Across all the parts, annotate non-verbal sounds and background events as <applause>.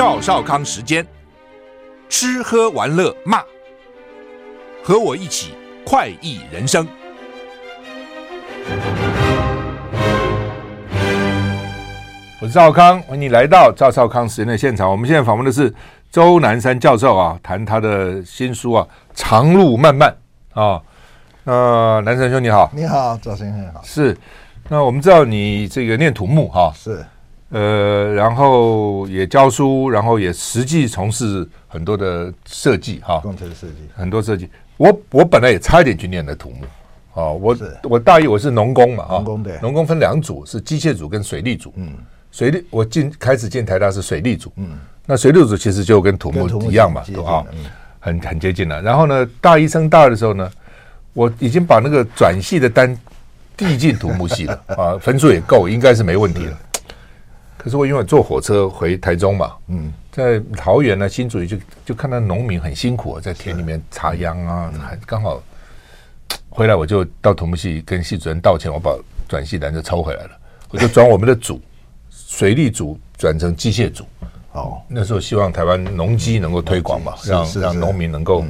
赵少康时间，吃喝玩乐骂，和我一起快意人生。我是赵康，欢迎你来到赵少康时间的现场。我们现在访问的是周南山教授啊，谈他的新书啊，《长路漫漫》啊。呃，南山兄你好，你好，赵先生好。是，那我们知道你这个念土木哈，是，呃，然后也教书，然后也实际从事很多的设计哈，工程设计很多设计。我我本来也差一点去念的土木。啊，我我大一我是农工嘛啊，农工对，农工分两组，是机械组跟水利组。嗯，水利我进开始进台大是水利组。嗯，那水利组其实就跟土木一样嘛，都啊，很很接近了。然后呢，大一升大二的时候呢，我已经把那个转系的单递进土木系了啊，分数也够，应该是没问题了。可是我因为坐火车回台中嘛，嗯，在桃园呢，新竹就就看到农民很辛苦啊，在田里面插秧啊，还刚好。回来我就到土木系跟系主任道歉，我把转系单就抽回来了，我就转我们的组，<laughs> 水利组转成机械组。哦，那时候希望台湾农机能够推广嘛，让让农民能够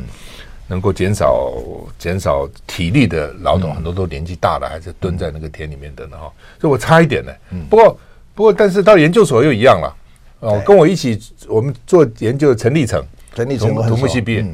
能够减少减少体力的劳动，很多都年纪大了还是蹲在那个田里面的呢哈，所以我差一点呢。不过不过但是到研究所又一样了哦，跟我一起我们做研究的陈立成，陈立成土木系毕业。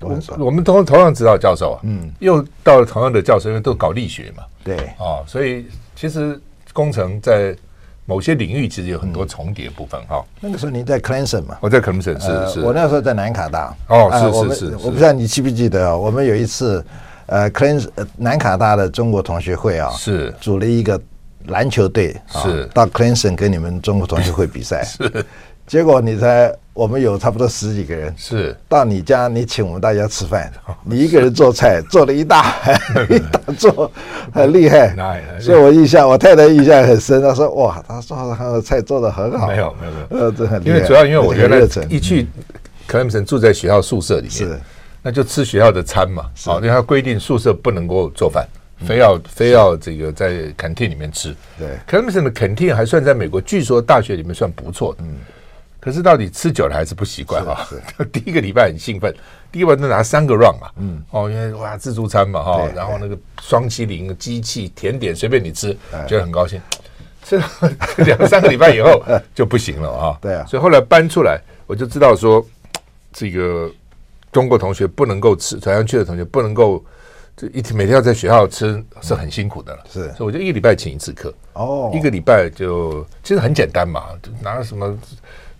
我我们同同样指导教授啊，嗯，又到了同样的教授，因为都搞力学嘛，对，啊，所以其实工程在某些领域其实有很多重叠部分哈。那个时候您在 Clemson 嘛？我在 Clemson 是是，我那时候在南卡大。哦，是是是，我不知道你记不记得啊？我们有一次，呃，Clemson 南卡大的中国同学会啊，是组了一个篮球队，是到 Clemson 跟你们中国同学会比赛，<laughs> 是。结果你才，我们有差不多十几个人，是到你家，你请我们大家吃饭，<laughs> 你一个人做菜 <laughs> 做了一大一大桌，很厉害。所以我印象，我太太印象很深。她说：“哇，她说她的菜做的很好。”没有没有没有，呃，这很厉害。因为主要因为我原来一去克莱姆森住在学校宿舍里面，是那就吃学校的餐嘛。好，因为他规定宿舍不能够做饭，非要非要这个在 canteen 里面吃。对，克莱姆森的 canteen 还算在美国，据说大学里面算不错的。嗯。可是到底吃久了还是不习惯啊。<laughs> 第一个礼拜很兴奋，第一个礼拜拿三个 run 嘛，嗯，哦，因为哇自助餐嘛哈，然后那个双淇淋机器甜点随便你吃，觉得很高兴。<laughs> 吃了 <laughs> 两三个礼拜以后就不行了啊。对啊，所以后来搬出来，我就知道说这个中国同学不能够吃，传上去的同学不能够这一天每天要在学校吃是很辛苦的了。是，所以我就一个礼拜请一次课。哦，一个礼拜就其实很简单嘛，就拿什么。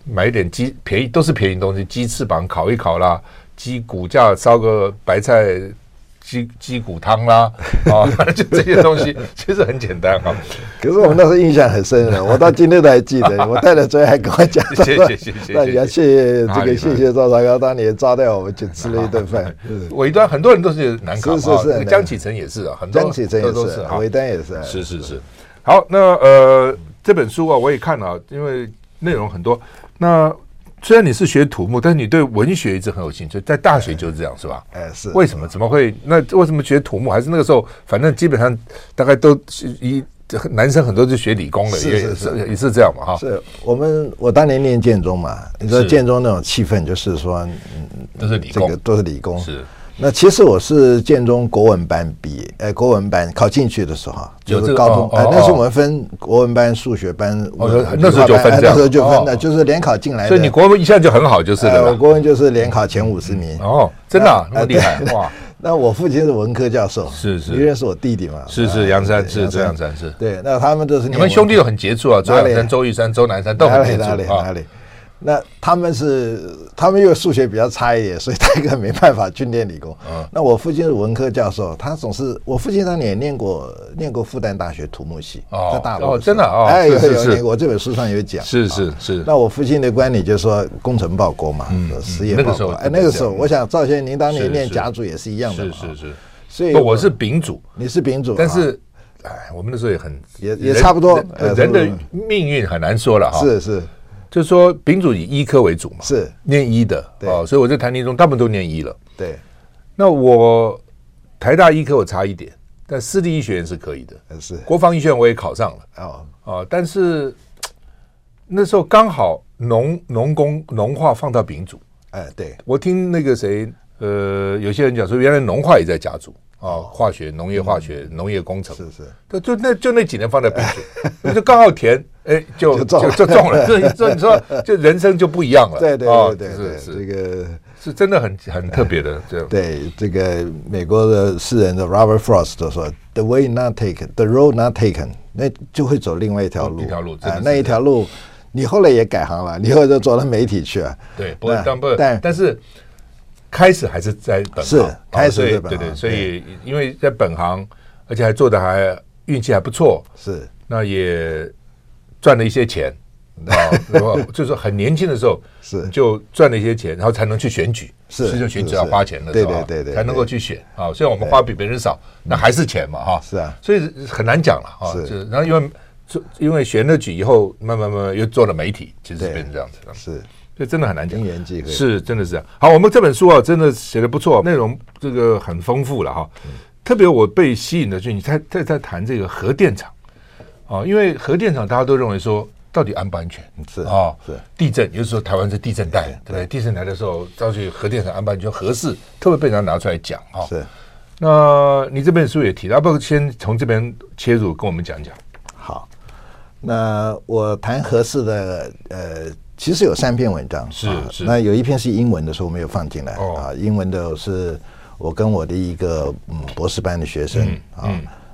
买一点鸡便宜都是便宜东西，鸡翅膀烤一烤啦，鸡骨架烧个白菜鸡鸡骨汤啦，啊 <laughs> <laughs> 就这些东西其实很简单哈。可是我们那时候印象很深的，我到今天都还记得。<laughs> 我太太昨天还跟我讲，谢谢谢谢，那你要谢谢这个谢谢赵少康当年招待我们去吃了一顿饭。尾端很多人都是南卡，是是是，江启臣也是啊，很多江启程也是，尾端也是，是是是。好，那呃这本书啊我也看了，因为内容很多。那虽然你是学土木，但是你对文学一直很有兴趣，在大学就是这样，是吧？哎，是。为什么？怎么会？那为什么学土木？还是那个时候，反正基本上大概都一男生很多是学理工的，也是也是这样嘛，哈。是我们我当年念建中嘛，你说建中那种气氛，就是说，嗯，都是理工，都是理工，是。那其实我是建中国文班毕业，呃，国文班考进去的时候，就是高中，哎，那时候我们分国文班、数学班，那时候就分这样，那时候就分的，就是联考进来。所以你国文一下就很好，就是了。国文就是联考前五十名。哦，真的那么厉害哇！<laughs> 那我父亲是文科教授，是是，你认识我弟弟嘛？是是，杨三是这样子是。对，那他们都是你们兄弟都很杰出啊，周阳山、周玉山、周南山都很杰出哪里哪里？那他们是，他们因为数学比较差一点，所以他一个没办法去念理工。嗯，那我父亲是文科教授，他总是我父亲当年也念过念过复旦大学土木系，在大陆哦，真的哦，哎，有有有，我，这本书上有讲。是是是。那我父亲的观点就是说，工程报国嘛，嗯实业报国。哎，那个时候，我想赵先生您当年念甲组也是一样的嘛。是是是。所以我是丙组，你是丙组，但是哎，我们那时候也很也也差不多，人的命运很难说了哈。是是。就是说，丙组以医科为主嘛，是念医的哦，所以我在台泥中大部分都念医了。对，那我台大医科我差一点，但私立医学院是可以的。是，国防医学院我也考上了。哦哦，但是那时候刚好农农工农化放到丙组。哎，对，我听那个谁，呃，有些人讲说，原来农化也在甲组。啊，化学、农业、化学、农业工程，是是，就就那就那几年放在丙组，<laughs> 就刚好填，哎，就就就中了。所以所以你说，<laughs> 就人生就不一样了。对对对对，是是这个是真的很很特别的。这对这个美国的诗人的 Robert Frost 都说：“The way not taken, the road not taken，那就会走另外一条路。”一条路啊，那一条路，你后来也改行了，你后来就走到媒体去了。对，不但不但但是。开始还是在本行，是开始在本行，对对，所以因为在本行，而且还做的还运气还不错，是那也赚了一些钱啊，<laughs> 然后就是很年轻的时候是就赚了一些钱，然后才能去选举，是就选举要花钱的，对对对对，才能够去选啊。虽然我们花比别人少，那还是钱嘛哈。是啊，所以很难讲了啊。是，然后因为因为选了举以后，慢慢慢慢又做了媒体，其实变成这样子了，是。这真的很难讲，是真的是这样。好，我们这本书啊，真的写的不错，内容这个很丰富了哈。嗯、特别我被吸引的就是你在在在谈这个核电厂啊，因为核电厂大家都认为说到底安不安全是啊？是地震，也就是说台湾是地震带，对不对？地震来的时候，到底核电厂安不安全？合适特别被人家拿出来讲啊。是，那你这本书也提到，不如先从这边切入，跟我们讲讲。好，那我谈合适的呃。其实有三篇文章，是是，那有一篇是英文的，时候没有放进来啊。英文的是我跟我的一个嗯博士班的学生啊，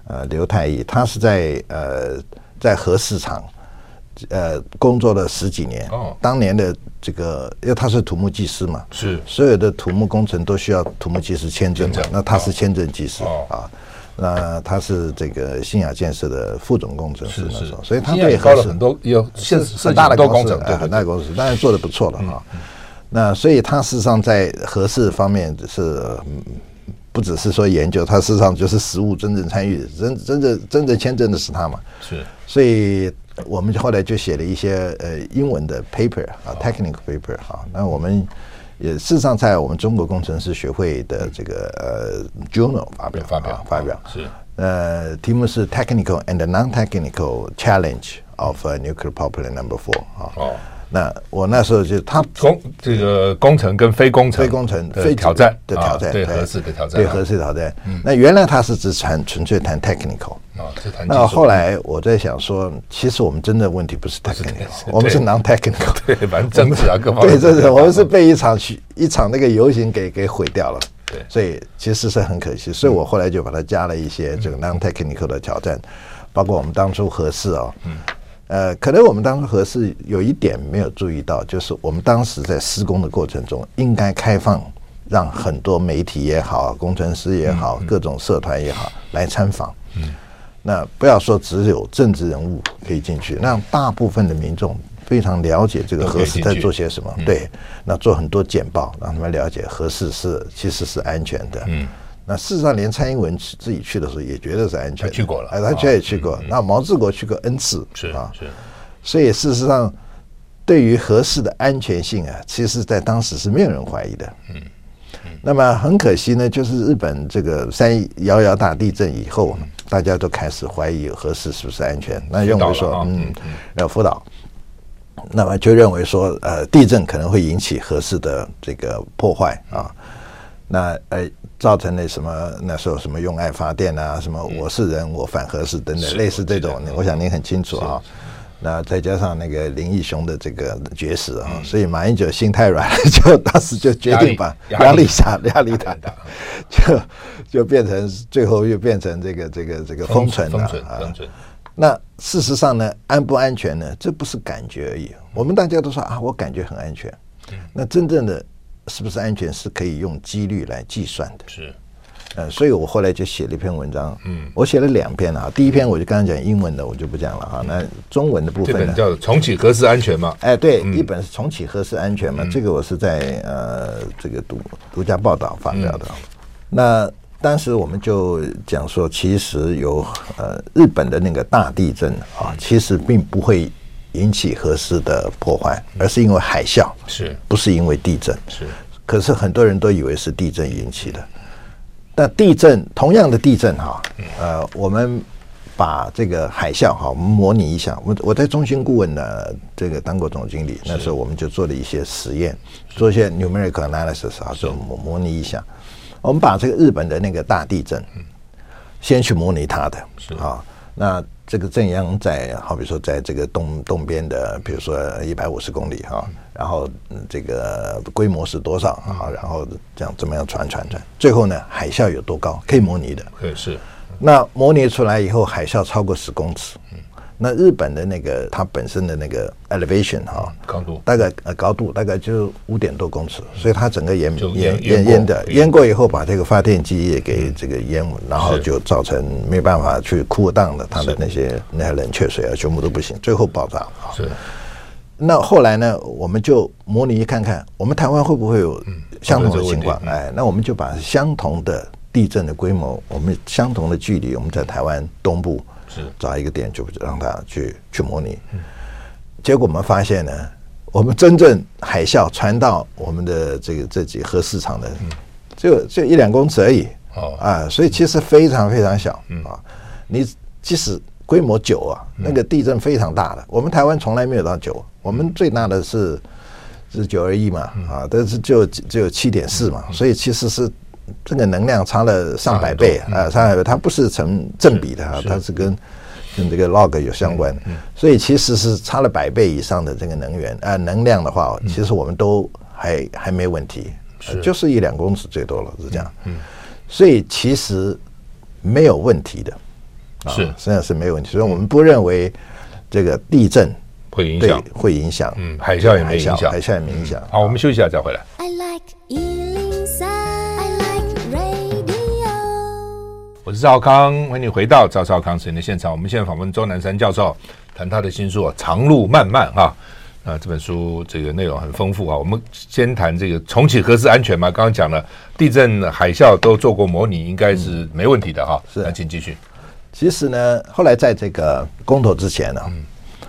呃刘太义，他是在呃在核市场呃工作了十几年。哦，当年的这个，因为他是土木技师嘛，是所有的土木工程都需要土木技师签证的，那他是签证技师啊。那他是这个新亚建设的副总工程师那时候，所以他对高了很多有现很大的工程，对很大的公司，当然做的不错了哈。那所以他事实上在核四方面是不只是说研究，他事实上就是实物真正参与，真真正真正签证的是他嘛。是，所以我们后来就写了一些呃英文的 paper 啊，technical paper 哈。那我们。也事实上，在我们中国工程师学会的这个呃 journal 发表发表发表是呃题目是 technical and non-technical challenge of nuclear power plant number four 啊哦，那我那时候就他工这个工程跟非工程非工程非挑战的挑战对合适的挑战对合适的挑战，那原来他是只谈纯粹谈 technical。啊，那后来我在想说，其实我们真的问题不是 technical，我们是 non-technical，对，反正政治啊，各方面，对，这是我们是被一场一场那个游行给给毁掉了，对，所以其实是很可惜，所以我后来就把它加了一些这个 non-technical 的挑战，包括我们当初合适哦，嗯，呃，可能我们当时核四有一点没有注意到，就是我们当时在施工的过程中应该开放，让很多媒体也好，工程师也好，各种社团也好来参访，嗯。那不要说只有政治人物可以进去，让大部分的民众非常了解这个核四在做些什么。对，那做很多简报，让他们了解核四是其实是安全的。嗯，那事实上连蔡英文自己去的时候也觉得是安全，他去过了，哎，他也去过。那毛治国去过 N 次，是啊，是。所以事实上，对于核试的安全性啊，其实在当时是没有人怀疑的。嗯。那么很可惜呢，就是日本这个三幺幺大地震以后，大家都开始怀疑核试是不是安全，那认为说，嗯，要福岛，那么就认为说，呃，地震可能会引起核试的这个破坏啊，那呃，造成了什么？那时候什么用爱发电啊，什么我是人我反核四等等，类似这种，我想您很清楚啊。那再加上那个林义雄的这个绝食啊，所以马英九心太软了，就当时就决定把压力下压力大，<laughs> <laughs> 就就变成最后又变成这个这个这个封存了啊。那事实上呢，安不安全呢？这不是感觉而已。我们大家都说啊，我感觉很安全。那真正的是不是安全，是可以用几率来计算的。是。呃，所以我后来就写了一篇文章，嗯，我写了两篇啊。第一篇我就刚刚讲英文的，我就不讲了哈。那中文的部分呢，叫《重启核四安全》嘛？哎，对，一本是《重启核四安全》嘛，这个我是在呃这个独独家报道发表的。那当时我们就讲说，其实有呃日本的那个大地震啊，其实并不会引起核四的破坏，而是因为海啸，是不是因为地震？是。可是很多人都以为是地震引起的。那地震同样的地震哈，呃，我们把这个海啸哈，我们模拟一下。我我在中心顾问呢，这个当过总经理，那时候我们就做了一些实验，做一些 numerical analysis 啊，就模模拟一下。我们把这个日本的那个大地震，先去模拟它的，啊，那这个正央在好比说在这个东东边的，比如说一百五十公里哈，然后这个规模是多少啊？然后这样怎么样传传传，最后呢，海啸有多高？可以模拟的，可以，是。那模拟出来以后，海啸超过十公尺。那日本的那个它本身的那个 elevation 哈，高度大概呃高度大概就五点多公尺，所以它整个淹淹淹淹的淹过以后，把这个发电机也给这个淹，然后就造成没办法去 cool down 的它的那些那些冷却水啊，全部都不行，最后爆炸。是。那后来呢，我们就模拟看看，我们台湾会不会有相同的情况？哎，那我们就把相同的。地震的规模，我们相同的距离，我们在台湾东部是找一个点，就让它去去模拟。结果我们发现呢，我们真正海啸传到我们的这个这几核市场的，就就一两公尺而已。哦啊，所以其实非常非常小啊。你即使规模九啊，那个地震非常大的，我们台湾从来没有到九，我们最大的是是九二一嘛啊，但是就只有七点四嘛，所以其实是。这个能量差了上百倍啊，上百倍，它不是成正比的啊，它是跟跟这个 log 有相关，所以其实是差了百倍以上的这个能源啊，能量的话，其实我们都还还没问题，就是一两公尺最多了，是这样。所以其实没有问题的，是。实际上是没有问题，所以我们不认为这个地震会影响，会影响，嗯，海啸也没影响，海啸也没影响。好，我们休息一下再回来。我是赵康，欢迎你回到赵少康时间的现场。我们现在访问周南山教授，谈他的新书《长路漫漫》哈。啊，这本书这个内容很丰富啊。我们先谈这个重启核试安全嘛。刚刚讲了地震、海啸都做过模拟，应该是没问题的哈。是，那请继续。其实呢，后来在这个公投之前呢。嗯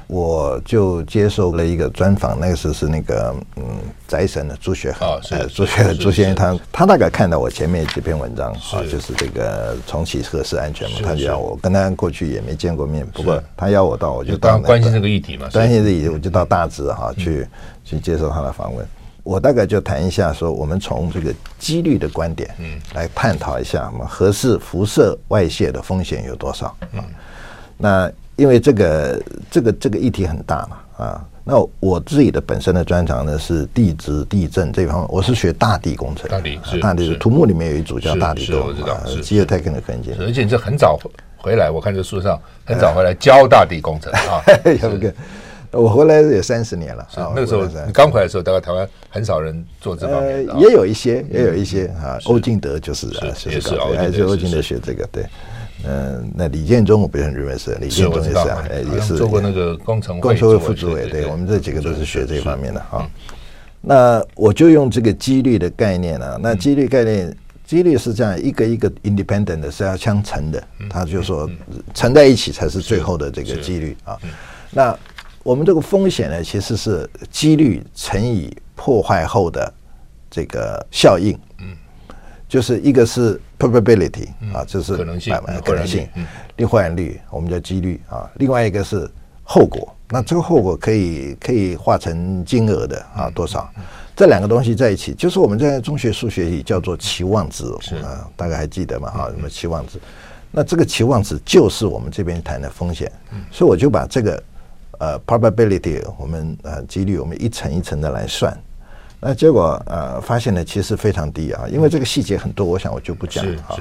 我就接受了一个专访，那个时候是那个嗯，宅神的朱学恒啊，是朱学朱先生，他他大概看到我前面几篇文章啊，就是这个重启核试安全嘛，他就要我跟他过去也没见过面，不过他要我到，我就当关心这个议题嘛，关心这个议题，我就到大直哈去去接受他的访问，我大概就谈一下说，我们从这个几率的观点嗯。来探讨一下，我们核四辐射外泄的风险有多少。啊？那。因为这个这个这个议题很大嘛啊，那我自己的本身的专长呢是地质地震这方面，我是学大地工程，大地是大地是。土木里面有一组叫大地工程，我知道是 geotechnical engineering，而且你这很早回来，我看这书上很早回来教大地工程啊，要不跟我回来也三十年了，那个时候你刚回来的时候，大概台湾很少人做这方面，也有一些也有一些啊，欧进德就是啊，也是欧进德学这个对。嗯，那李建忠我不是很认为是李建忠也是啊，也是做过那个工程工程会副主委，对我们这几个都是学这方面的哈。那我就用这个几率的概念啊，那几率概念，几率是这样一个一个 independent 的是要相乘的，他就说乘在一起才是最后的这个几率啊。那我们这个风险呢，其实是几率乘以破坏后的这个效应，嗯，就是一个是。probability 啊，这是可能性，可能性，另换率，率，我们叫几率啊。另外一个是后果，那这个后果可以可以化成金额的啊，多少？这两个东西在一起，就是我们在中学数学里叫做期望值啊，大概还记得吗？哈，什么期望值？那这个期望值就是我们这边谈的风险，所以我就把这个呃 probability，我们呃几率，我们一层一层的来算。那结果呃发现呢，其实非常低啊，因为这个细节很多，我想我就不讲了啊。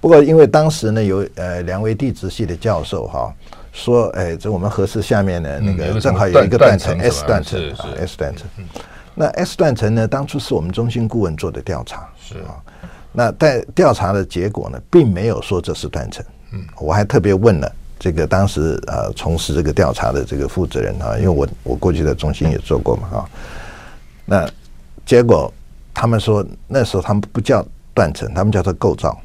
不过因为当时呢有呃两位地质系的教授哈说，哎，这我们核实下面呢那个正好有一个断层 S 断层啊 S 断层。那 S 断层呢，当初是我们中心顾问做的调查是啊。那在调查的结果呢，并没有说这是断层。嗯，我还特别问了这个当时呃从事这个调查的这个负责人啊，因为我我过去在中心也做过嘛啊，那。结果他们说那时候他们不叫断层，他们叫做构造。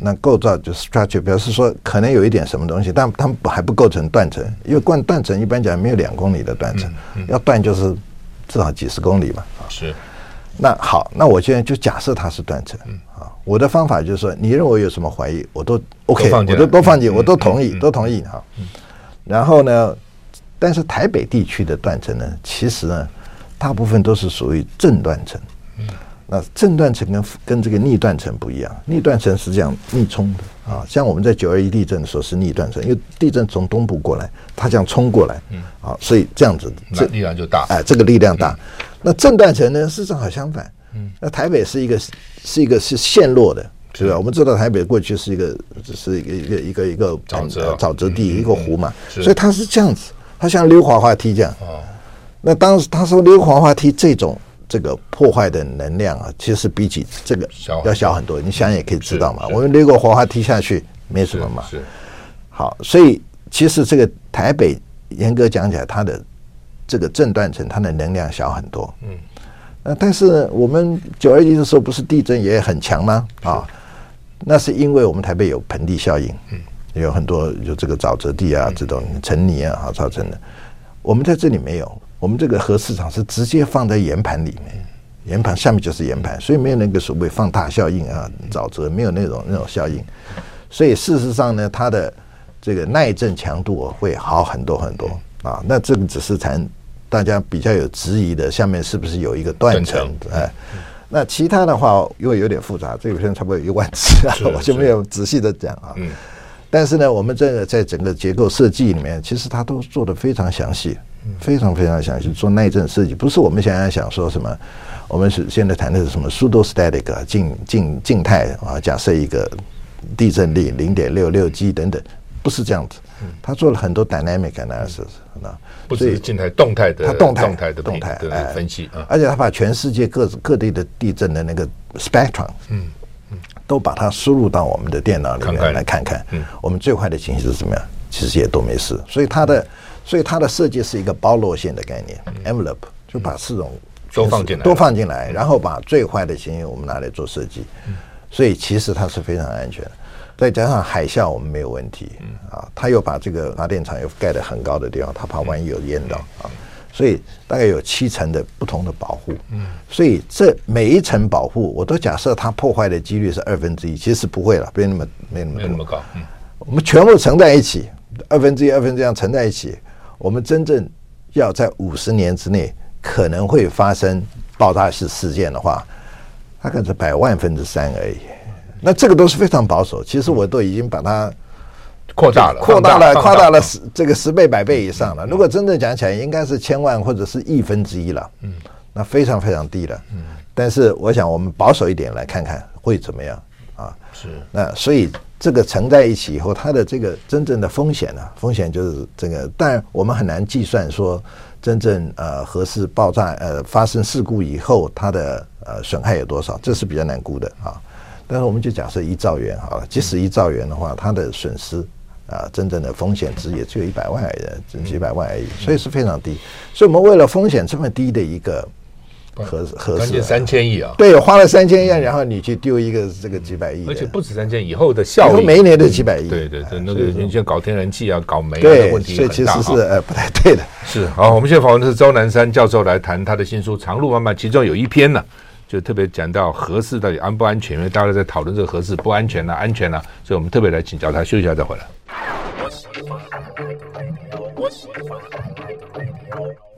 那构造就是 structure，表示说可能有一点什么东西，但他们还不构成断层，因为断断层一般讲没有两公里的断层，要断就是至少几十公里嘛。是。那好，那我现在就假设它是断层，啊。我的方法就是说，你认为有什么怀疑，我都 OK，都我都都放进，我都同意，都同意哈。然后呢，但是台北地区的断层呢，其实呢，大部分都是属于正断层。那正断层跟跟这个逆断层不一样，逆断层是这样逆冲的。啊，像我们在九二一地震的时候是逆断层，因为地震从东部过来，它这样冲过来，嗯。啊，所以这样子这力量就大，哎，这个力量大。那正断层呢是正好相反，那台北是一个是一个是陷落的，是。吧？我们知道台北过去是一个是一个一个一个一个沼泽。沼泽地一个湖嘛，所以它是这样子，它像溜滑滑梯这样。那当时他说溜滑滑梯这种。这个破坏的能量啊，其实比起这个要小很多。你想也可以知道嘛。我们溜个滑滑梯下去没什么嘛。是。好，所以其实这个台北严格讲起来，它的这个震断层它的能量小很多。嗯。那但是我们九二一的时候不是地震也很强吗？啊，那是因为我们台北有盆地效应，嗯，有很多有这个沼泽地啊，这种沉泥啊，好造成的。我们在这里没有。我们这个核市场是直接放在岩盘里面，岩盘下面就是岩盘，所以没有那个所谓放大效应啊，沼泽没有那种那种效应，所以事实上呢，它的这个耐震强度会好很多很多啊。那这个只是谈大家比较有质疑的，下面是不是有一个断层？哎，那其他的话因为有点复杂，这个片差不多有一万字啊，我就没有仔细的讲啊。但是呢，我们这个在整个结构设计里面，其实它都做的非常详细。非常非常详细，做耐震设计，不是我们现在想说什么，我们是现在谈的是什么 pseudostatic 静静静态啊，假设一个地震力零点六六 G 等等，不是这样子。他做了很多 dynamic analysis，那不是静态动态的，他动态动态的动态的分析，而且他把全世界各各地的地震的那个 spectrum，嗯嗯，都把它输入到我们的电脑里面来看看，嗯，我们最坏的情形是怎么样，其实也都没事，所以它的。所以它的设计是一个包罗线的概念，envelope 就把四种都放进来，都放进来，然后把最坏的情形我们拿来做设计。所以其实它是非常安全的。再加上海啸我们没有问题，啊，他又把这个发电厂又盖得很高的地方，他怕万一有淹到啊，所以大概有七层的不同的保护。所以这每一层保护，我都假设它破坏的几率是二分之一，其实不会了，没那么没那么没那么高。我们全部乘在一起，二分之一二分之一这样乘在一起。我们真正要在五十年之内可能会发生爆炸式事件的话，大概是百万分之三而已。那这个都是非常保守。其实我都已经把它扩大了，扩大了，扩大了十这个十倍、百倍以上了。如果真正讲起来，应该是千万或者是亿分之一了。嗯，那非常非常低了。嗯，但是我想我们保守一点来看看会怎么样啊？是。那所以。这个乘在一起以后，它的这个真正的风险呢、啊？风险就是这个，但我们很难计算说真正呃核事爆炸呃发生事故以后它的呃损害有多少，这是比较难估的啊。但是我们就假设一兆元好了，即使一兆元的话，它的损失啊、真正的风险值也只有一百万而已，几百万而已，所以是非常低。所以我们为了风险这么低的一个。合合适三千亿啊！对，花了三千亿，然后你去丢一个这个几百亿，而且不止三千，以后的效益，每一年都几百亿。对对对，那个你像搞天然气啊，搞煤啊，问题。所以其实是呃不太对的。是好，我们现在访问的是周南山教授来谈他的新书《长路漫漫》，其中有一篇呢，就特别讲到核四到底安不安全，因为大家在讨论这个核四不安全呐，安全呐，所以我们特别来请教他，休息一下再回来。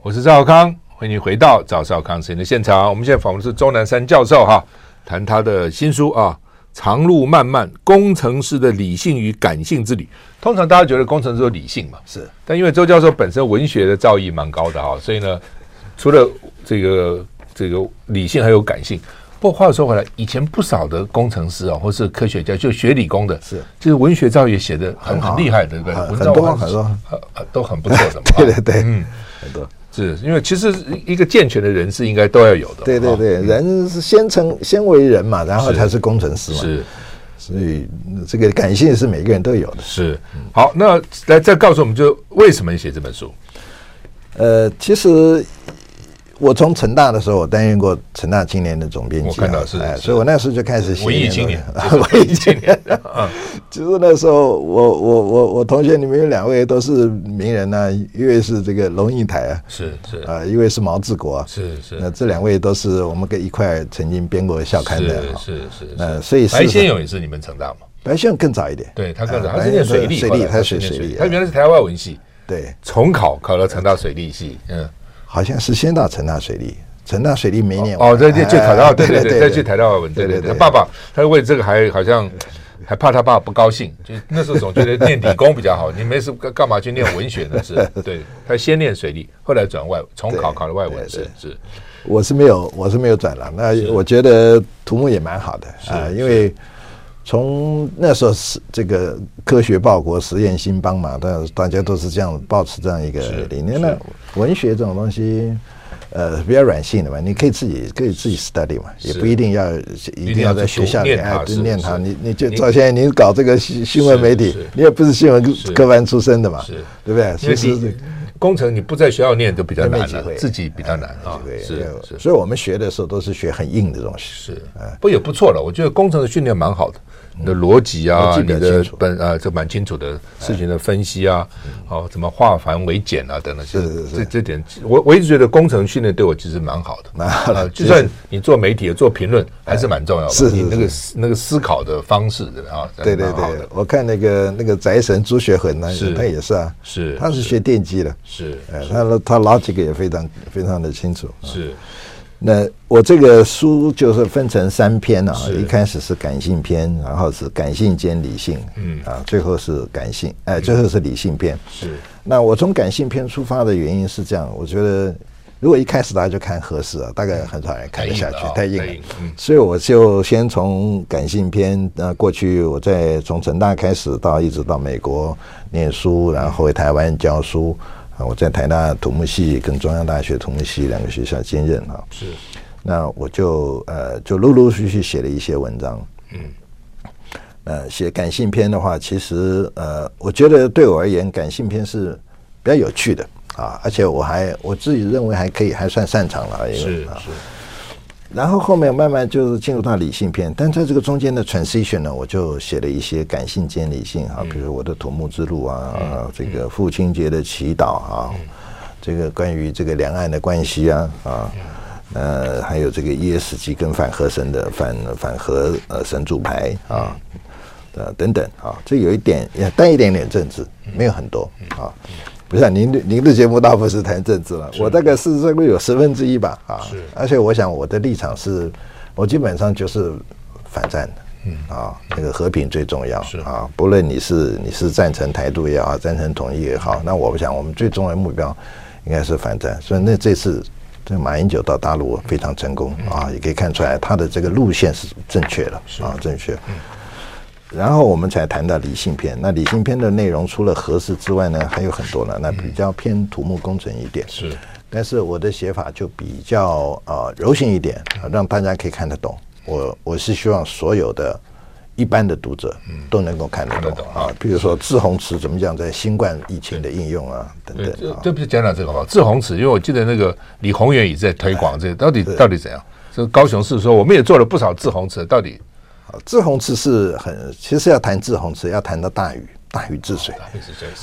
我是赵少康。欢迎回到赵少康时间的现场。我们现在访问的是钟南山教授哈，谈他的新书啊，《长路漫漫：工程师的理性与感性之旅》。通常大家觉得工程师都理性嘛，是。但因为周教授本身文学的造诣蛮高的哈，所以呢，除了这个这个理性，还有感性。不过话说回来，以前不少的工程师啊，或是科学家，就学理工的，是，就是文学造诣写的很很厉害的，对不对？很多很多，都很不错的嘛。<laughs> 对对对，嗯，很多。是因为其实一个健全的人是应该都要有的。对对对，哦、人是先成先为人嘛，然后才是工程师嘛。是，所以这个感性是每个人都有的。是，好，那来再告诉我们，就为什么你写这本书？呃，其实我从成大的时候，我担任过成大青年的总编辑，我看到是，哎，所以我那时候就开始写文艺青年，<laughs> 文艺青年。<laughs> 就是那时候，我我我我同学里面有两位都是名人呢，一位是这个龙应台啊，是是啊，一位是毛治国啊，是是。那这两位都是我们跟一块曾经编过校刊的，是是。呃，所以白先勇也是你们成大吗？白先勇更早一点，对他更早，他是念水利，水利，他学水利，他原来是台湾文系。对，重考考了成大水利系，嗯，好像是先到成大水利，成大水利没念哦，再去考到，对对对，再去台大外文，对对对。他爸爸，他为这个还好像还怕他爸爸不高兴，就那时候总觉得念理工比较好，你没事干干嘛去念文学呢？是，<laughs> 对，他先念水利，后来转外重考考了外文，是是。我是没有，我是没有转了。那我觉得土木也蛮好的啊，因为。从那时候是这个科学报国实验兴邦嘛，大大家都是这样保持这样一个理念。那文学这种东西，呃，比较软性的嘛，你可以自己可以自己 study 嘛，也不一定要一定要在学校里哎念它。你你就早先你搞这个新新闻媒体，你也不是新闻科班出身的嘛，对不对？其实工程你不在学校念都比较难了，自己比较难啊。是是，所以我们学的时候都是学很硬的东西。是，不也不错了。我觉得工程的训练蛮好的。你的逻辑啊，你的本啊，这蛮清楚的事情的分析啊，好，怎么化繁为简啊，等等，是是是，这这点我我一直觉得工程训练对我其实蛮好的，蛮好的。就算你做媒体、做评论，还是蛮重要的。是你那个那个思考的方式啊，对对对。我看那个那个宅神朱学恒呢，他也是啊，是他是学电机的，是，哎，他他老几个也非常非常的清楚，是。那我这个书就是分成三篇啊，一开始是感性篇，然后是感性兼理性，嗯啊，最后是感性，哎，最后是理性篇。是。那我从感性篇出发的原因是这样，我觉得如果一开始大家就看合适啊，大概很少人看得下去，太硬了。所以我就先从感性篇，那过去我在从成大开始到一直到美国念书，然后回台湾教书。我在台大土木系跟中央大学土木系两个学校兼任啊，是，那我就呃就陆陆续续写了一些文章，嗯，呃写感性篇的话，其实呃我觉得对我而言，感性篇是比较有趣的啊，而且我还我自己认为还可以，还算擅长了，因为是是。然后后面慢慢就是进入到理性篇，但在这个中间的 transition 呢，我就写了一些感性兼理性啊，比如我的土木之路啊，啊这个父亲节的祈祷啊，这个关于这个两岸的关系啊啊，呃，还有这个 ESG 跟反核神的反反核呃神主牌啊，呃等等啊，这有一点也带一点点政治，没有很多啊。不是您的您的节目大部分是谈政治了，我大概是这个有十分之一吧啊，而且我想我的立场是，我基本上就是反战的，嗯。啊，那个和平最重要是。啊，不论你是你是赞成台独也好，赞成统一也好，那我想我们最重要的目标应该是反战，所以那这次这马英九到大陆非常成功啊，也可以看出来他的这个路线是正确的啊，正确。然后我们才谈到理性篇。那理性篇的内容除了核适之外呢，还有很多呢。那比较偏土木工程一点。是。但是我的写法就比较呃柔性一点，让大家可以看得懂。我我是希望所有的一般的读者都能够看得懂啊。比如说滞洪池怎么讲，在新冠疫情的应用啊等等。这不是讲讲这个吗？滞洪池，因为我记得那个李宏远也在推广这个，到底到底怎样？这高雄市说我们也做了不少滞洪池，到底？滞洪池是很，其实要谈滞洪池，要谈到大禹，大禹治水。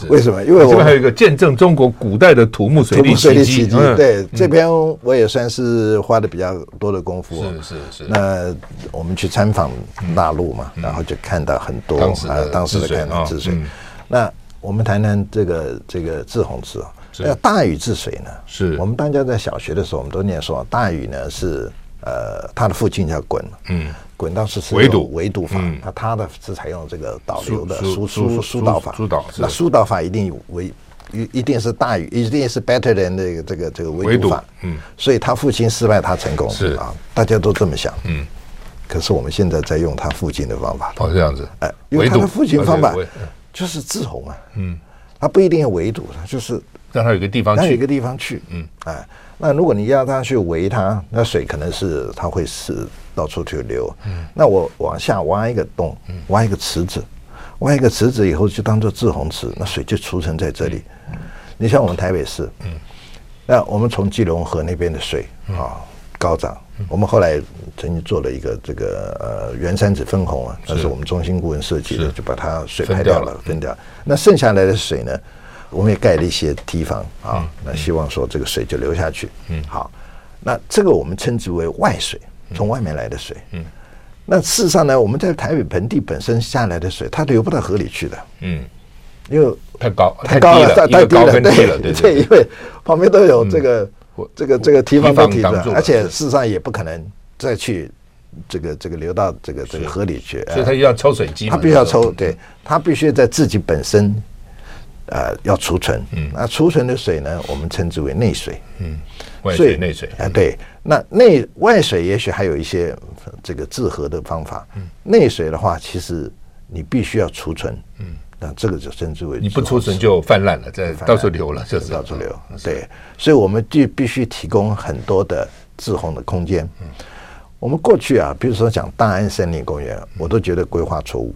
为什么？因为我们还有一个见证中国古代的土木水利奇迹。对，这边我也算是花的比较多的功夫。是是是。那我们去参访大陆嘛，然后就看到很多啊，当时的看到治水。那我们谈谈这个这个滞洪池啊，那大禹治水呢？是我们大家在小学的时候，我们都念说大禹呢是呃他的父亲叫鲧。嗯。滚道是围堵围堵法，那他的是采用这个导流的疏疏疏导法。疏导那疏导法一定有围一一定是大于一定是 better than 那个这个这个围堵法。嗯，所以他父亲失败，他成功是啊，大家都这么想。嗯，可是我们现在在用他父亲的方法。哦，这样子。哎，因为他的父亲方法就是自红啊。嗯，他不一定要围堵，他就是让它有个地方去，有一个地方去。嗯，哎。那如果你要它去围它，那水可能是它会是到处去流。嗯，那我往下挖一个洞，挖一个池子，挖一个池子以后就当做滞洪池，那水就储存在这里。嗯，你像我们台北市，嗯，那我们从基隆河那边的水啊高涨，我们后来曾经做了一个这个呃原山子分洪啊，那是我们中心顾问设计的，就把它水排掉了，分掉。那剩下来的水呢，我们也盖了一些堤防啊，那希望说这个水就流下去。嗯，好，那这个我们称之为外水，从外面来的水。嗯，那事实上呢，我们在台北盆地本身下来的水，它流不到河里去的。嗯。因为太高太高了，太低了，对对，因为旁边都有这个这个这个堤防都提着，而且事实上也不可能再去这个这个流到这个这个河里去，所以它要抽水机，它必须要抽，对，它必须在自己本身呃要储存，嗯，那储存的水呢，我们称之为内水，嗯，外水内水，啊，对，那内外水也许还有一些这个治河的方法，嗯，内水的话，其实你必须要储存，嗯。那这个就称之为你不储存。就泛滥了，在到处流了，就是。到处流。对，所以我们就必须提供很多的滞洪的空间。我们过去啊，比如说讲大安森林公园，我都觉得规划错误。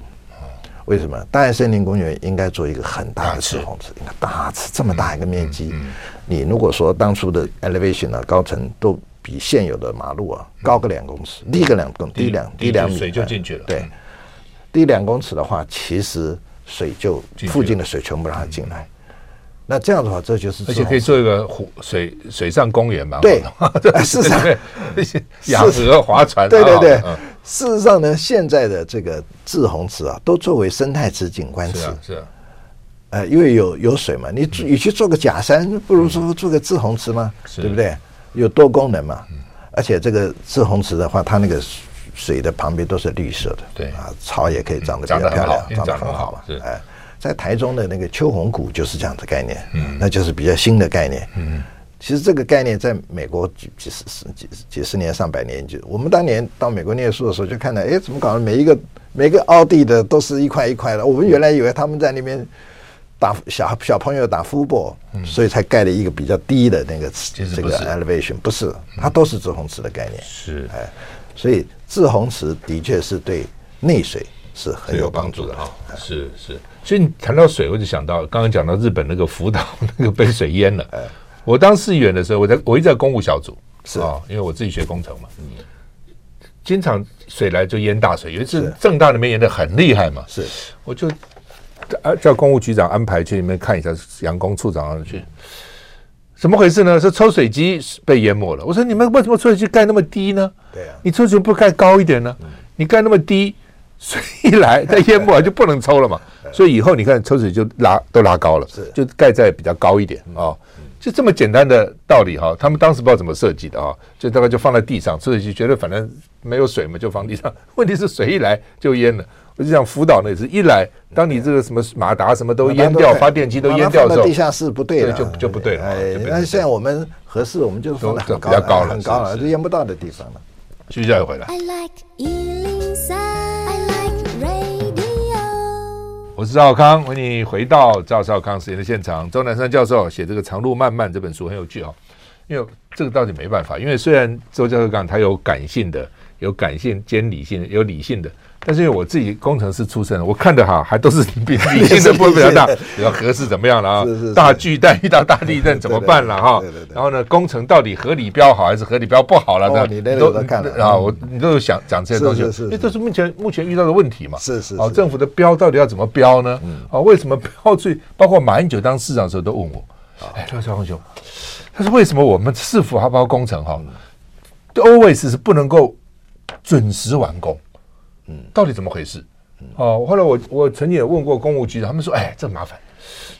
为什么？大爱森林公园应该做一个很大的池洪池，应该大池这么大一个面积。你如果说当初的 elevation 啊，高层都比现有的马路啊高个两公尺，低个两公低两低两米，水就进去了。对，低两公尺的话，其实。水就附近的水全部让它进来，那这样的话，这就是而且可以做一个湖水水上公园嘛？对，<laughs> 事实上 <laughs> 养河划船，对对对。事实上呢，现在的这个滞洪池啊，都作为生态池景观池，是啊，呃，因为有有水嘛，你与其做个假山，不如说做个滞洪池嘛，对不对？有多功能嘛，而且这个滞洪池的话，它那个。水的旁边都是绿色的，对啊，草也可以长得比较漂亮，长得很好。嘛哎，在台中的那个秋红谷就是这样的概念，嗯，那就是比较新的概念。嗯，其实这个概念在美国几几十十几几十年上百年就，我们当年到美国念书的时候就看到，哎，怎么搞的？每一个每个奥地的都是一块一块的。我们原来以为他们在那边打小小朋友打 football，所以才盖了一个比较低的那个这个 elevation，不是，它都是滞洪池的概念。是哎，所以。滞洪池的确是对内水是很有帮助的哈，是是。所以你谈到水，我就想到刚刚讲到日本那个福岛 <laughs> 那个被水淹了。我当市议员的时候，我在我一直在公务小组，是啊，因为我自己学工程嘛，嗯，经常水来就淹大水，有一次正大里面淹的很厉害嘛，是，我就叫公务局长安排去里面看一下，阳工处长去。怎么回事呢？是抽水机被淹没了。我说你们为什么抽水机盖那么低呢？对啊，你抽水机不盖高一点呢？你盖那么低，水一来再淹没 <laughs> 就不能抽了嘛。所以以后你看抽水就拉都拉高了，就盖在比较高一点啊。就这么简单的道理哈。他们当时不知道怎么设计的啊，就大概就放在地上，所以就觉得反正没有水嘛，就放地上。<laughs> 问题是水一来就淹了。我就想福岛那也是一来，当你这个什么马达什么都淹掉，发电机都淹掉的时候，地下室不对了，就就不对了。哎，那现在我们合适，我们就放的比较高了，很高了，就淹不到的地方了。继续再回来。我是赵康，欢迎你回到赵少康实验的现场。钟南山教授写这个《长路漫漫》这本书很有趣哦，因为这个到底没办法，因为虽然周教授讲他有感性的，有感性兼理性，有理性的。但是因为我自己工程师出身，我看的哈还都是比理性的部分比较大，<laughs> 比较合适怎么样了啊？大巨蛋遇到大地震怎么办了哈？然后呢，工程到底合理标好还是合理标不好了？哦，你那都看了啊？我你都有想讲这些东西，因为这是目前目前遇到的问题嘛。是是。哦，政府的标到底要怎么标呢？啊，为什么标最？包括马英九当市长的时候都问我，哎，刘少康兄，他说为什么我们市府还包括工程哈，always 是不能够准时完工？嗯，到底怎么回事？哦，后来我我曾经也问过公务局，他们说，哎，这麻烦。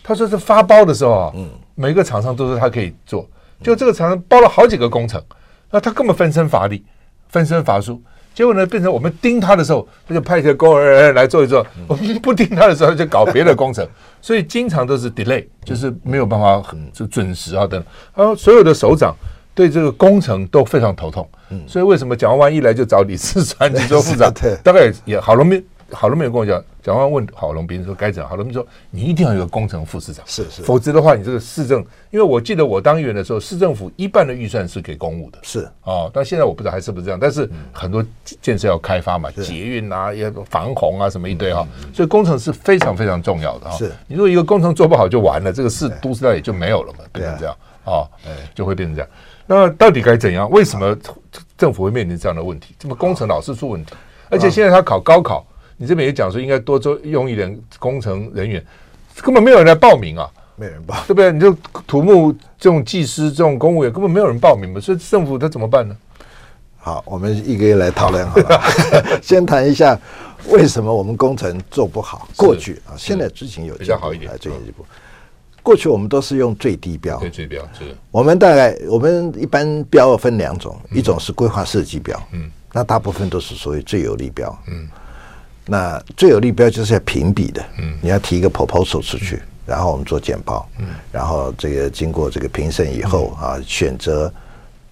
他说是发包的时候啊，嗯，每个厂商都说他可以做，就这个厂商包了好几个工程，那他根本分身乏力，分身乏术。结果呢，变成我们盯他的时候，他就派一些工人来做一做；我们不盯他的时候，就搞别的工程。所以经常都是 delay，就是没有办法很就准时啊等。然后所有的首长。对这个工程都非常头痛，嗯，所以为什么蒋万一来就找李四川去做副长？大概也郝龙斌，郝龙斌跟我讲，蒋万安问郝龙斌说该怎样？郝龙斌说你一定要有个工程副市长，是是，否则的话你这个市政，因为我记得我当议员的时候，市政府一半的预算是给公务的，是啊，但现在我不知道还是不是这样，但是很多建设要开发嘛，捷运啊，也防洪啊什么一堆哈，所以工程是非常非常重要的哈。是，你如果一个工程做不好就完了，这个市都市大也就没有了嘛，变成这样。啊，就会变成这样。那到底该怎样？为什么政府会面临这样的问题？这么工程老是出问题，而且现在他考高考，你这边也讲说应该多做用一点工程人员，根本没有人来报名啊，没人报，对不对？你就土木这种技师、这种公务员根本没有人报名嘛，所以政府他怎么办呢？好，我们一个一个来讨论好了。<laughs> 先谈一下为什么我们工程做不好？过去啊，现在之前有比较好一点，最近一步。过去我们都是用最低标，对最标是。我们大概我们一般标分两种，一种是规划设计标，嗯，那大部分都是属于最有利标，嗯，那最有利标就是要评比的，嗯，你要提一个 proposal 出去，然后我们做简报，嗯，然后这个经过这个评审以后啊，选择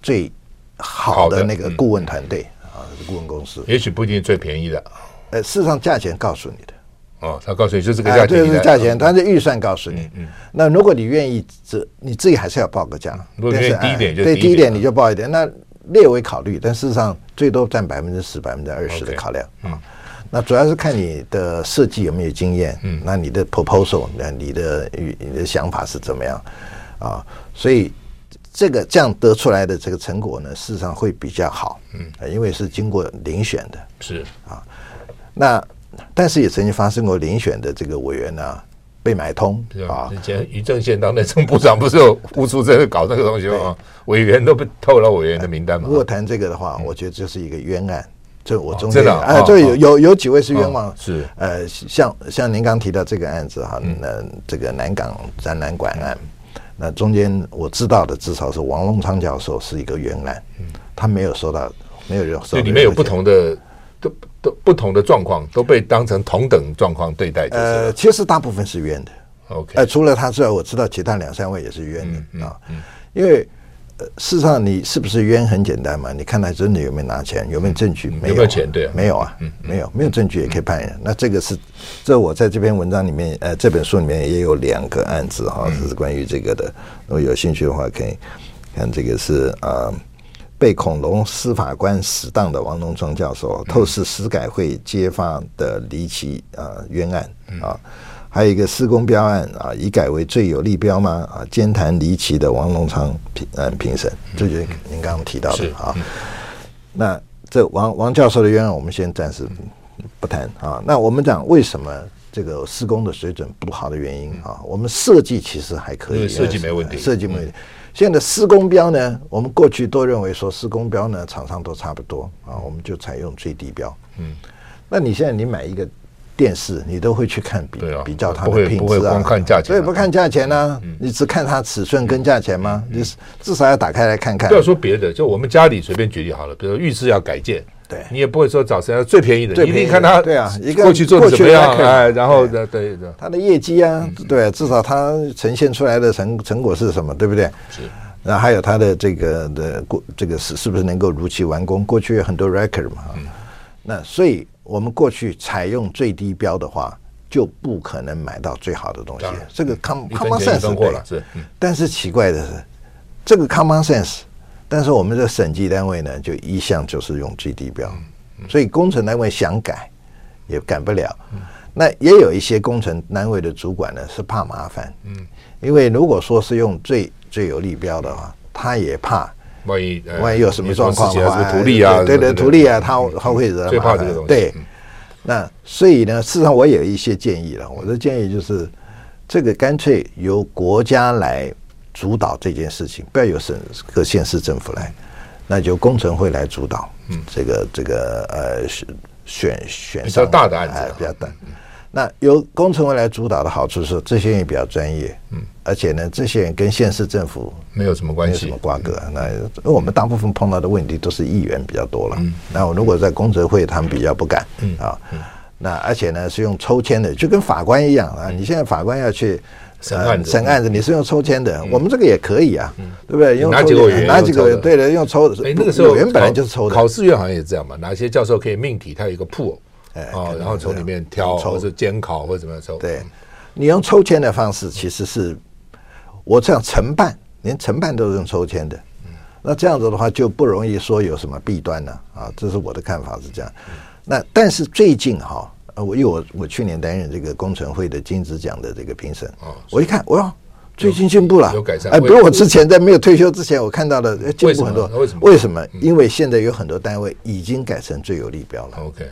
最好的那个顾问团队啊，顾问公司，也许不一定最便宜的，呃，事实上价钱告诉你的。哦，他告诉你就这个价钱，对，是价钱，他的预算告诉你。嗯，那如果你愿意，这你自己还是要报个价。如果愿意低一点就对，低一点你就报一点，那略微考虑，但事实上最多占百分之十、百分之二十的考量。嗯，那主要是看你的设计有没有经验。嗯，那你的 proposal，那你的你的想法是怎么样？啊，所以这个这样得出来的这个成果呢，事实上会比较好。嗯，因为是经过遴选的。是啊，那。但是也曾经发生过遴选的这个委员呢、啊、被买通啊！以前于正宪当内政部长不是有无处在搞这个东西吗？委员都被透露委员的名单嘛。如果谈这个的话，我觉得这是一个冤案。这我中间哎，这有有有几位是冤枉？是呃，像像您刚提到这个案子哈，那这个南港展览馆案，那中间我知道的至少是王龙昌教授是一个冤案，他没有收到，没有人收到。里面有不同的。都都不同的状况都被当成同等状况对待。呃，其实大部分是冤的。OK，呃，除了他之外，我知道其他两三位也是冤的啊、嗯嗯嗯。因为呃，事实上你是不是冤很简单嘛？你看他真的有没有拿钱，有没有证据？没有，有没有钱？对、啊，没有啊，嗯，没有，没有证据也可以判人。嗯、那这个是，这我在这篇文章里面，呃，这本书里面也有两个案子哈，这是关于这个的。如果有兴趣的话，可以看这个是啊。呃被恐龙司法官死当的王龙庄教授，透视司改会揭发的离奇啊冤案啊，还有一个施工标案啊，已改为最有利标吗？啊，兼谈离奇的王龙昌评嗯评审，这就是您刚刚提到的啊。那这王王教授的冤案，我们先暂时不谈啊。那我们讲为什么这个施工的水准不好的原因啊？我们设计其实还可以，设计没问题，设计没问题。现在的施工标呢，我们过去都认为说施工标呢，厂商都差不多啊，我们就采用最低标。嗯，那你现在你买一个电视，你都会去看比比较它的品质啊，不会光看价钱，所以不看价钱呢，你只看它尺寸跟价钱吗？你至少要打开来看看。不要说别的，就我们家里随便举例好了，比如浴室要改建。对，你也不会说找谁最便宜的，最便宜的，你一定看他对啊，一个过去做的怎么样，哎，然后对对对，他的业绩啊，对，至少他呈现出来的成成果是什么，对不对？是，然后还有他的这个的过这个是是不是能够如期完工？过去有很多 record 嘛，嗯、那所以我们过去采用最低标的话，就不可能买到最好的东西。这个 com common sense 是，但是奇怪的是，这个 common sense。但是我们的审计单位呢，就一向就是用最低标，所以工程单位想改也改不了。那也有一些工程单位的主管呢是怕麻烦，因为如果说是用最最有利标的话，他也怕万一万一有什么状况的话，图利啊，对对，图利啊，他他会惹麻烦。对，那所以呢，事实上我也有一些建议了。我的建议就是，这个干脆由国家来。主导这件事情，不要由省各县市政府来，那就工程会来主导。嗯，这个这个呃选选选比较大的案子，比较大。那由工程会来主导的好处是，这些人也比较专业。嗯，而且呢，这些人跟县市政府没有什么关系，没有什么瓜葛。那我们大部分碰到的问题都是议员比较多了。嗯，那我如果在工程会，他们比较不敢。嗯啊，那而且呢是用抽签的，就跟法官一样啊。你现在法官要去。审案子，审案子，你是用抽签的，我们这个也可以啊，对不对？用哪几个委员？哪几个？对的，用抽的。哎，那个时候委员本来就是抽的。考试院好像也这样嘛，哪些教授可以命题？他有一个 pool，哦，然后从里面挑，或者监考或者怎么样抽。对，你用抽签的方式，其实是我这样承办，连承办都是用抽签的。那这样子的话，就不容易说有什么弊端了啊。这是我的看法是这样。那但是最近哈。呃，我因为我我去年担任这个工程会的金质奖的这个评审，我一看，我要最近进步了，有改善。哎，比如我之前在没有退休之前，我看到了进步很多。为什么？为什么？因为现在有很多单位已经改成最有利标了。OK，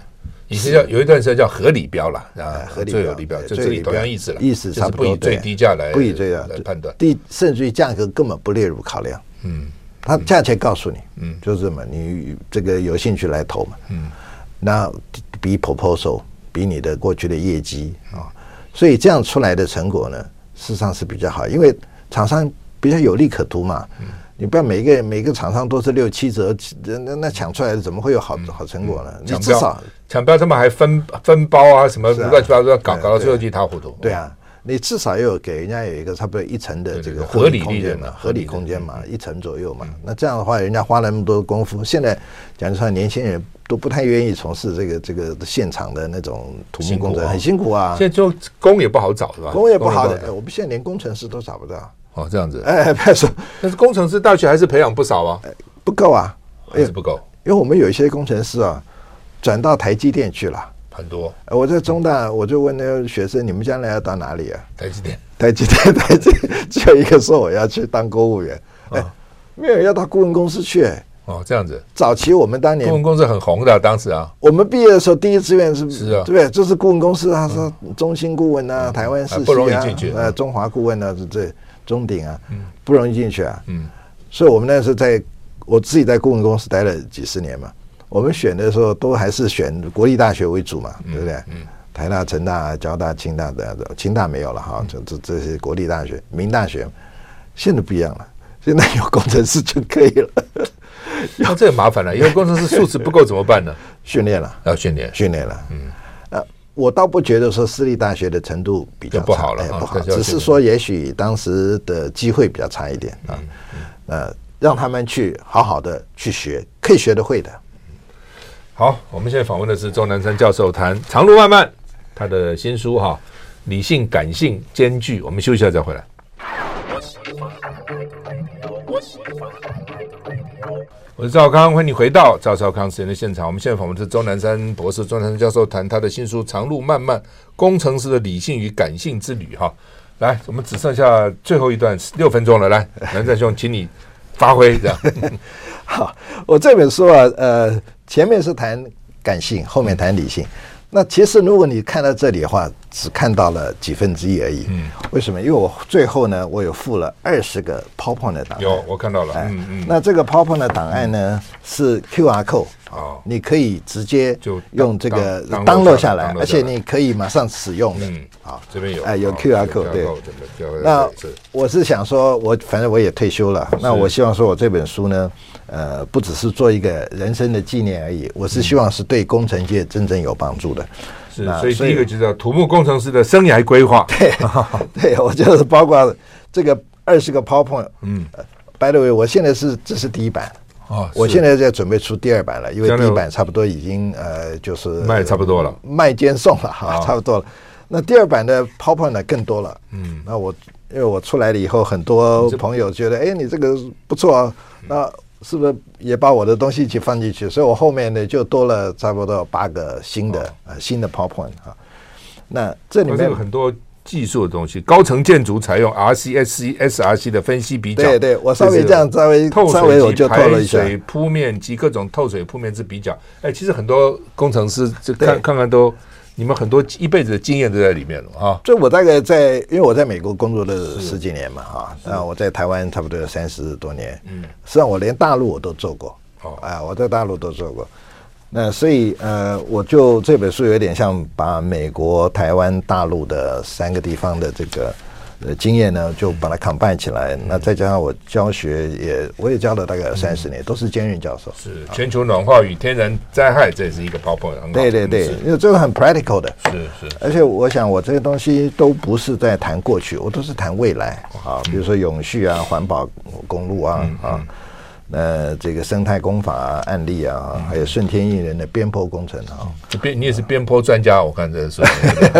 以前叫有一段时间叫合理标了啊，合理最有利标，就这里同样意思了，意思差不多。不以最低价来不以最低来判断，第甚至于价格根本不列入考量。嗯，他价钱告诉你，嗯，就是这么，你这个有兴趣来投嘛。嗯，那比 proposal 比你的过去的业绩啊，所以这样出来的成果呢，事实上是比较好，因为。厂商比较有利可图嘛，你不要每一个每个厂商都是六七折，那那抢出来的怎么会有好好成果呢？你至少抢标，他们还分分包啊，什么乱七八糟搞搞到最后一塌糊涂。对啊，你至少要有给人家有一个差不多一层的这个合理空间嘛，合理空间嘛，一层左右嘛。那这样的话，人家花了那么多功夫，现在讲实话，年轻人都不太愿意从事这个这个现场的那种土木工程，很辛苦啊。现在就工也不好找是吧？工也不好找，我们现在连工程师都找不到。哦，这样子，哎，别说，但是工程师大学还是培养不少啊，不够啊，还是不够，因为我们有一些工程师啊，转到台积电去了，很多。我在中大，我就问那个学生，你们将来要到哪里啊？台积电，台积电，台积，只有一个说我要去当公务员，哎，没有要到顾问公司去，哎，哦，这样子。早期我们当年顾问公司很红的，当时啊，我们毕业的时候第一志愿是，是啊，对？就是顾问公司，他说中兴顾问啊，台湾世矽啊，呃，中华顾问啊，是这。中鼎啊，不容易进去啊，嗯，所以我们那时候在，我自己在顾问公司待了几十年嘛，我们选的时候都还是选国立大学为主嘛，对不对？嗯，台大、成大、交大、清大的，清大没有了哈，这这这些国立大学、民大学，现在不一样了，现在有工程师就可以了。<laughs> 那这个麻烦了，因为工程师素质不够怎么办呢？训练了，要训练，训练了，嗯。我倒不觉得说私立大学的程度比较不好了，不好，只是说也许当时的机会比较差一点啊。呃，让他们去好好的去学，可以学得会的。好，我们现在访问的是钟南山教授，谈长路漫漫他的新书哈，理性感性兼具。我们休息一下再回来。我是赵康，欢迎你回到赵少康时间的现场。我们现在访问的是钟南山博士，钟南山教授谈他的新书《长路漫漫：工程师的理性与感性之旅》哈。来，我们只剩下最后一段六分钟了，来，南山兄，请你发挥这样。<laughs> 好，我这本书啊，呃，前面是谈感性，后面谈理性。那其实，如果你看到这里的话，只看到了几分之一而已。嗯，为什么？因为我最后呢，我有附了二十个 PowerPoint 的档案。有，我看到了。嗯嗯。那这个 PowerPoint 的档案呢，是 QR code。哦。你可以直接就用这个 download 下来，而且你可以马上使用的。嗯。好，这边有。哎，有 QR code。对。那我是想说，我反正我也退休了，那我希望说我这本书呢。呃，不只是做一个人生的纪念而已，我是希望是对工程界真正有帮助的。是，所以第一个就叫土木工程师的生涯规划。<laughs> 对，对我就是包括这个二十个 PowerPoint。嗯，By the way，我现在是这是第一版。哦，我现在在准备出第二版了，因为第一版差不多已经呃，就是卖差不多了，卖兼送了哈，差不多了。那第二版的 PowerPoint 呢更多了。嗯，那我因为我出来了以后，很多朋友觉得，哎，你这个不错啊，那。是不是也把我的东西一起放进去？所以我后面呢就多了差不多八个新的呃、哦、新的 PowerPoint 哈。那这里面有很多技术的东西，高层建筑采用 RCSC SRC 的分析比较。对对，我稍微这样稍微稍微我就透了一下。透水铺面及各种透水铺面之比较。哎，其实很多工程师就看看看都。你们很多一辈子的经验都在里面了啊！就我大概在，因为我在美国工作了十几年嘛，哈，那我在台湾差不多有三十多年，嗯，实际上我连大陆我都做过，哦，哎，我在大陆都做过，那所以呃，我就这本书有点像把美国、台湾、大陆的三个地方的这个。呃，经验呢，就把它 combine 起来。那再加上我教学也，我也教了大概有三十年，都是兼任教授。是全球暖化与天然灾害，这也是一个 PowerPoint。对对对，因为这个很 practical 的。是是。而且我想，我这些东西都不是在谈过去，我都是谈未来啊，比如说永续啊、环保公路啊啊。呃，这个生态工法啊，案例啊，还有顺天应人的边坡工程啊，边你也是边坡专家，我看这是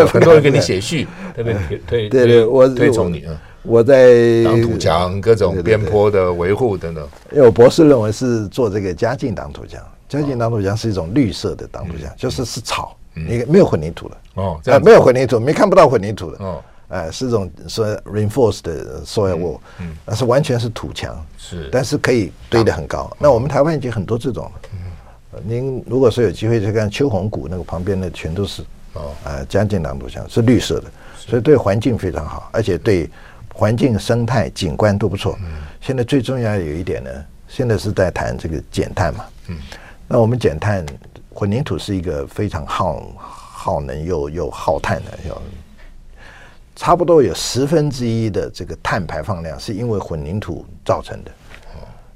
很多人给你写序，特别推推对对，我推崇你啊，我在挡土墙各种边坡的维护等等。因为我博士论文是做这个家境挡土墙，家境挡土墙是一种绿色的挡土墙，就是是草，你没有混凝土的哦，没有混凝土，没看不到混凝土的哦。呃，是这种说 reinforced 的 soil wall，嗯，那是完全是土墙，是，但是可以堆得很高。那我们台湾已经很多这种了。嗯，您如果说有机会去看秋红谷那个旁边的，全都是哦，呃，将近挡土墙是绿色的，所以对环境非常好，而且对环境生态景观都不错。嗯，现在最重要有一点呢，现在是在谈这个减碳嘛，嗯，那我们减碳，混凝土是一个非常耗耗能又又耗碳的要。差不多有十分之一的这个碳排放量是因为混凝土造成的，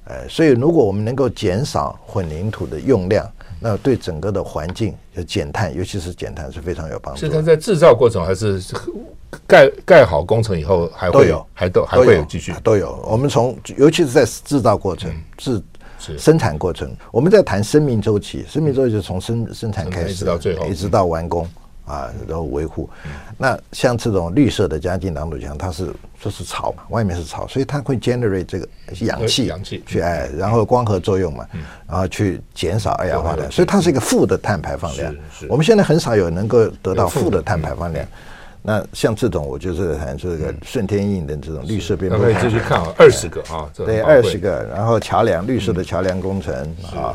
呃，所以如果我们能够减少混凝土的用量，那对整个的环境就减碳，尤其是减碳是非常有帮助。是它在制造过程还是盖盖好工程以后还会有，还都还会有继续都有。我们从尤其是在制造过程、制生产过程，我们在谈生命周期，生命周期就从生生产开始，一直到最后，一直到完工。啊，然后维护。那像这种绿色的将近挡土墙，它是就是草嘛，外面是草，所以它会 generate 这个氧气，氧气去哎，然后光合作用嘛，然后去减少二氧化碳，所以它是一个负的碳排放量。我们现在很少有能够得到负的碳排放量。那像这种，我就是谈这个顺天印的这种绿色边。可以继续看啊，二十个啊，对，二十个，然后桥梁，绿色的桥梁工程啊。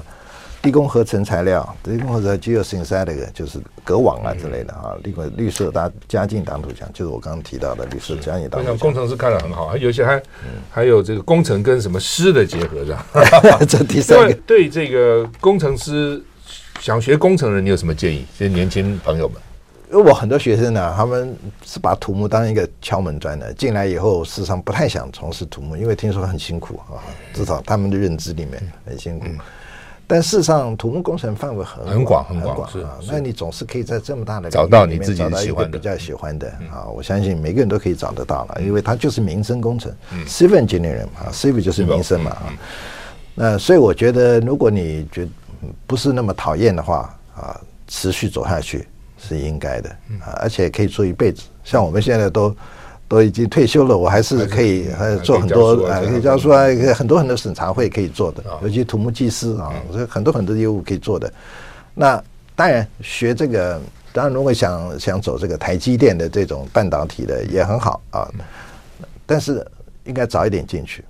低工合成材料，低工合成 geosynthetic 就是隔网啊之类的啊，绿绿色搭加进挡土墙，就是我刚刚提到的绿色加进挡土墙。工程师看得很好，有些还还有这个工程跟什么师的结合，的。<laughs> 这第三个对这个工程师想学工程的人，你有什么建议？这些年轻朋友们，因为我很多学生呢，他们是把土木当一个敲门砖的，进来以后事实上不太想从事土木，因为听说很辛苦啊，至少他们的认知里面很辛苦。但事实上，土木工程范围很很广很广啊。那你总是可以在这么大的找到你自己找到一个比较喜欢的啊。我相信每个人都可以找得到了，因为它就是民生工程，civil engineering 啊，civil 就是民生嘛啊。那所以我觉得，如果你觉不是那么讨厌的话啊，持续走下去是应该的啊，而且可以做一辈子。像我们现在都。都已经退休了，我还是可以还做很多啊，可以教书啊，很多很多审查会可以做的，尤其土木技师啊，所以很多很多业务可以做的。那当然学这个，当然如果想想走这个台积电的这种半导体的也很好啊，但是应该早一点进去，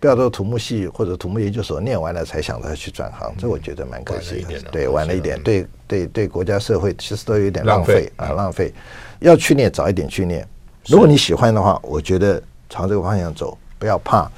不要说土木系或者土木研究所念完了才想着去转行，这我觉得蛮可惜的。对，晚了一点，对对对，国家社会其实都有点浪费啊，浪费。要去念早一点去念。如果你喜欢的话，我觉得朝这个方向走，不要怕。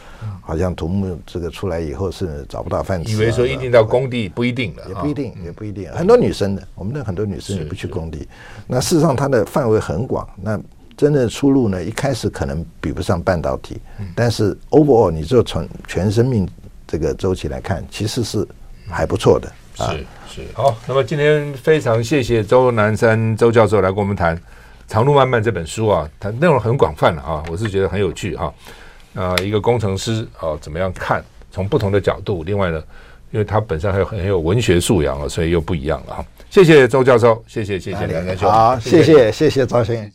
好像土木这个出来以后是找不到饭吃，以为说一定到工地不一定的，也不一定，也不一定。很多女生的，我们的很多女生也不去工地。那事实上它的范围很广，那真的出路呢，一开始可能比不上半导体，但是 overall 你就从全生命这个周期来看，其实是还不错的。是是好，那么今天非常谢谢周南山周教授来跟我们谈。《长路漫漫》这本书啊，它内容很广泛了啊，我是觉得很有趣哈。啊，一个工程师啊，怎么样看？从不同的角度。另外呢，因为他本身还有很有文学素养啊，所以又不一样了哈。谢谢周教授，谢谢谢谢梁教授，好，谢谢谢谢赵先生。